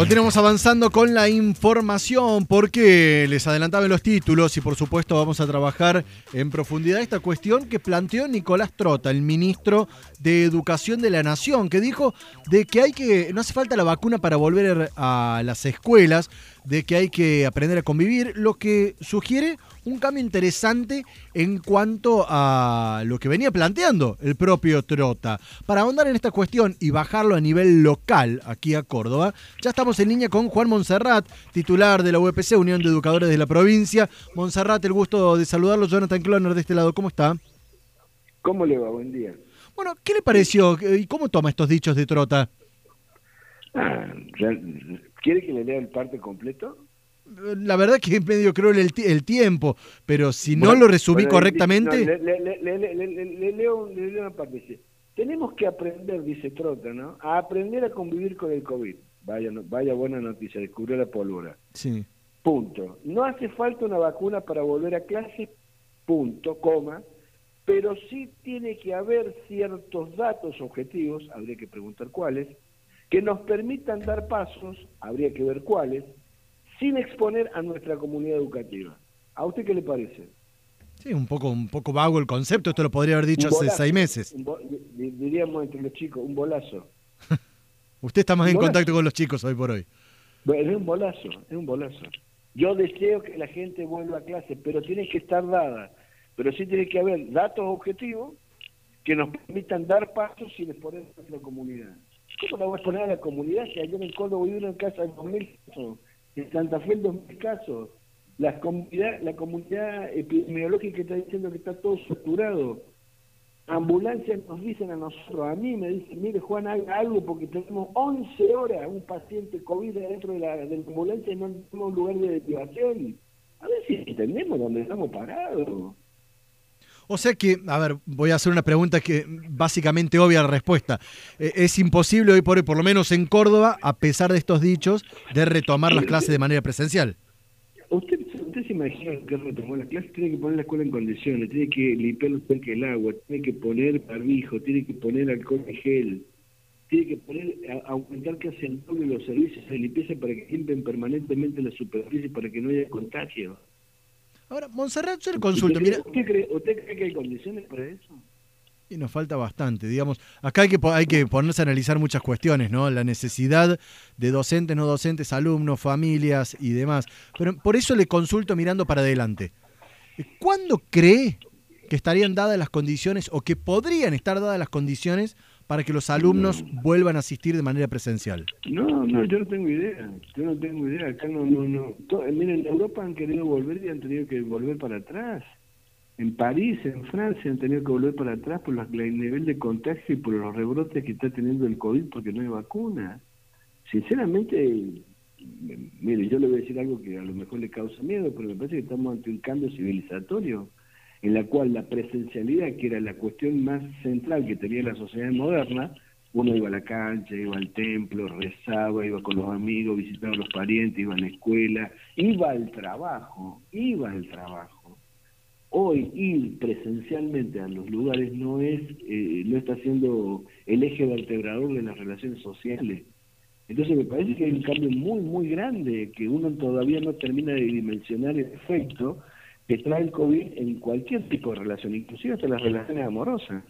Continuamos avanzando con la información porque les adelantaba los títulos y por supuesto vamos a trabajar en profundidad esta cuestión que planteó Nicolás Trota, el ministro de Educación de la Nación, que dijo de que hay que no hace falta la vacuna para volver a las escuelas, de que hay que aprender a convivir, lo que sugiere un cambio interesante en cuanto a lo que venía planteando el propio Trota. Para ahondar en esta cuestión y bajarlo a nivel local aquí a Córdoba, ya estamos en línea con Juan Monserrat, titular de la UPC, Unión de Educadores de la Provincia. Monserrat, el gusto de saludarlo. Jonathan Cloner de este lado, ¿cómo está? ¿Cómo le va? Buen día. Bueno, ¿qué le pareció y cómo toma estos dichos de Trota? Ah, ¿Quiere que le lea el parte completo? La verdad que es medio creo el, el tiempo, pero si no lo resumí correctamente... le, leo, una parte. tenemos que aprender, dice Trota, ¿no? A aprender a convivir con el COVID. Vaya, vaya buena noticia, descubrió la pólvora. Sí. Punto. No hace falta una vacuna para volver a clase, punto, coma, pero sí tiene que haber ciertos datos objetivos, habría que preguntar cuáles, que nos permitan dar pasos, habría que ver cuáles, sin exponer a nuestra comunidad educativa. ¿A usted qué le parece? Sí, un poco, un poco vago el concepto, esto lo podría haber dicho hace seis meses. diríamos entre los chicos, un bolazo. usted está más en contacto con los chicos hoy por hoy. Bueno, es un bolazo, es un bolazo. Yo deseo que la gente vuelva a clase, pero tiene que estar dada. Pero sí tiene que haber datos objetivos que nos permitan dar pasos sin exponer a nuestra comunidad. ¿Cómo la voy a exponer a la comunidad si ayer en Córdoba vive en casa de 2.000 casos? En Santa Fe 2.000 casos. La comunidad, la comunidad epidemiológica está diciendo que está todo saturado. Ambulancias nos dicen a nosotros, a mí me dicen, mire Juan, haga algo porque tenemos 11 horas un paciente COVID dentro de la, ambulancia y no tenemos un lugar de derivación. A ver si entendemos dónde estamos parados. O sea que, a ver, voy a hacer una pregunta que básicamente obvia la respuesta. Eh, es imposible hoy por hoy, por lo menos en Córdoba, a pesar de estos dichos, de retomar las clases de manera presencial. Usted, usted se imagina que retomó las clases, tiene que poner la escuela en condiciones, tiene que limpiar los tanques del agua, tiene que poner barbijo, tiene que poner alcohol y gel, tiene que poner, aumentar casi el doble los servicios de limpieza para que limpien permanentemente la superficie para que no haya contagio. Ahora, Montserrat, yo le consulto. Mira, ¿Usted cree, ¿Usted cree que hay condiciones para eso? Y nos falta bastante, digamos. Acá hay que, hay que ponerse a analizar muchas cuestiones, ¿no? La necesidad de docentes, no docentes, alumnos, familias y demás. Pero por eso le consulto mirando para adelante. ¿Cuándo cree que estarían dadas las condiciones o que podrían estar dadas las condiciones para que los alumnos vuelvan a asistir de manera presencial? No, no, yo no tengo idea. Yo no tengo idea. Acá no, no, no. miren, en Europa han querido volver y han tenido que volver para atrás. En París, en Francia, han tenido que volver para atrás por el nivel de contagio y por los rebrotes que está teniendo el COVID porque no hay vacuna. Sinceramente, mire, yo le voy a decir algo que a lo mejor le causa miedo, pero me parece que estamos ante un cambio civilizatorio en la cual la presencialidad, que era la cuestión más central que tenía la sociedad moderna, uno iba a la cancha, iba al templo, rezaba, iba con los amigos, visitaba a los parientes, iba a la escuela, iba al trabajo, iba al trabajo. Hoy ir presencialmente a los lugares no es, eh, no está siendo el eje vertebrador de las relaciones sociales. Entonces me parece que hay un cambio muy, muy grande, que uno todavía no termina de dimensionar el efecto, que trae el COVID en cualquier tipo de relación, inclusive hasta las relaciones amorosas.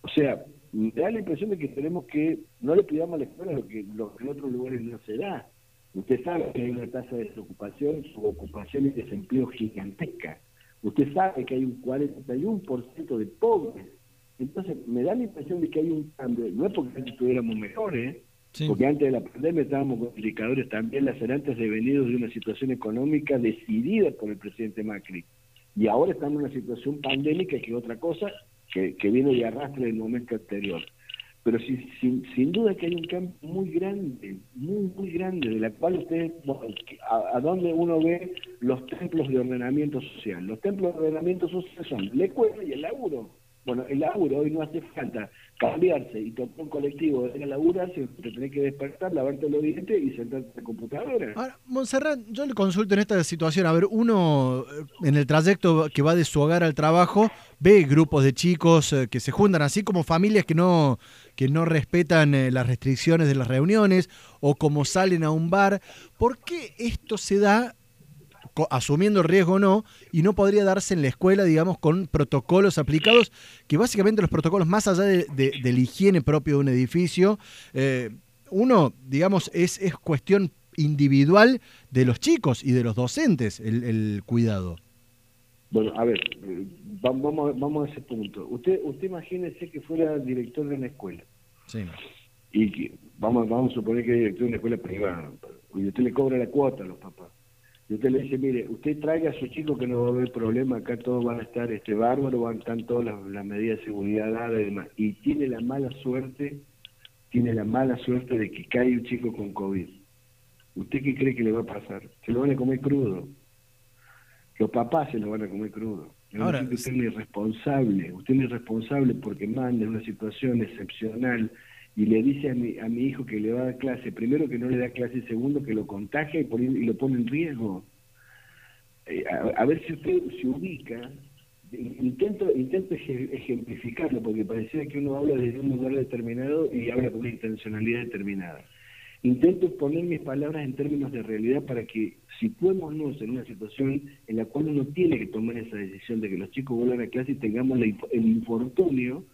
O sea, me da la impresión de que tenemos que, no le pidamos la escuela lo que, lo que en otros lugares no se da. Usted sabe que hay una tasa de desocupación, subocupación y desempleo gigantesca. Usted sabe que hay un 41% de pobres. Entonces, me da la impresión de que hay un cambio. No es porque estuviéramos mejores, porque antes de la pandemia estábamos con indicadores también lacerantes devenidos de una situación económica decidida por el presidente Macri. Y ahora estamos en una situación pandémica que es otra cosa que, que viene de arrastre del momento anterior. Pero sin, sin duda que hay un cambio muy grande, muy, muy grande, de la cual usted, a, a donde uno ve los templos de ordenamiento social. Los templos de ordenamiento social son la escuela y el laburo. Bueno, el laburo hoy no hace falta cambiarse y tomar un colectivo de la labura, te tenés que despertar, lavarte los dientes y sentarte en la computadora. Ahora, Montserrat, yo le consulto en esta situación, a ver, uno en el trayecto que va de su hogar al trabajo ve grupos de chicos eh, que se juntan, así como familias que no, que no respetan eh, las restricciones de las reuniones o como salen a un bar. ¿Por qué esto se da asumiendo riesgo o no, y no podría darse en la escuela, digamos, con protocolos aplicados, que básicamente los protocolos, más allá de, de, la higiene propio de un edificio, eh, uno, digamos, es, es cuestión individual de los chicos y de los docentes el, cuidado. Bueno, a ver, vamos, vamos a ese punto. Usted, usted imagínese que fuera director de una escuela. Sí. Y que, vamos, vamos a suponer que es director de una escuela privada. Y usted le cobra la cuota a los papás. Y usted le dice, mire, usted traiga a su chico que no va a haber problema, acá todos van a estar este bárbaro, van a estar todas las, medidas de seguridad dadas y demás. Y tiene la mala suerte, tiene la mala suerte de que cae un chico con COVID. ¿Usted qué cree que le va a pasar? Se lo van a comer crudo. Los papás se lo van a comer crudo. Ahora, usted es irresponsable, usted es irresponsable porque manda en una situación excepcional y le dice a mi, a mi hijo que le va a dar clase, primero que no le da clase, segundo que lo contagia y, y lo pone en riesgo. Eh, a, ver si usted se ubica, intento, intento ejemplificarlo, porque parecía que uno habla desde un lugar determinado y habla con una intencionalidad determinada. Intento poner mis palabras en términos de realidad para que situémonos en una situación en la cual uno tiene que tomar esa decisión de que los chicos vuelvan a clase y tengamos el infortunio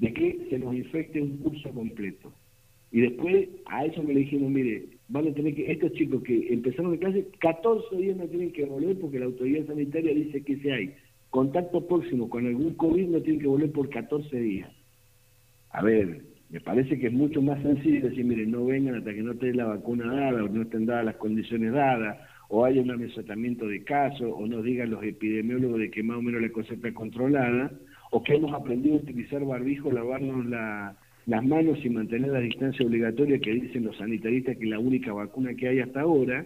de que se nos infecte un curso completo. Y después a eso me le dijimos, mire, van a tener que, estos chicos que empezaron de clase, 14 días no tienen que volver porque la autoridad sanitaria dice que si hay contacto próximo con algún COVID no tienen que volver por 14 días. A ver, me parece que es mucho más sencillo decir, mire, no vengan hasta que no estén la vacuna dada o no estén dadas las condiciones dadas o haya un amesotamiento de casos o nos digan los epidemiólogos de que más o menos la cosa está controlada o que hemos aprendido a utilizar barbijo, lavarnos las manos y mantener la distancia obligatoria que dicen los sanitaristas que es la única vacuna que hay hasta ahora,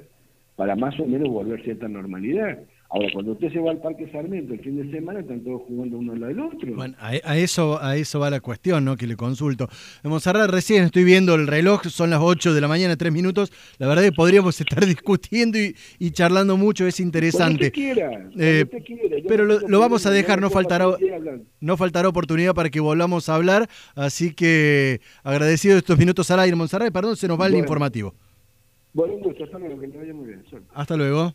para más o menos volver cierta normalidad. Ahora, cuando usted se va al Parque Sarmiento el fin de semana, están todos jugando uno al lado del otro. Bueno, a, eso, a eso va la cuestión, ¿no? Que le consulto. Monserrat, recién estoy viendo el reloj, son las 8 de la mañana, 3 minutos. La verdad es que podríamos estar discutiendo y, charlando mucho, es interesante. Quiera, eh, pero lo, vamos a dejar, no faltará, no faltará oportunidad para que volvamos a hablar. Así que agradecido estos minutos al aire, Monserrat. Perdón, se nos va el informativo. Bueno, un gusto, hasta luego, que te vaya muy bien. Hasta luego.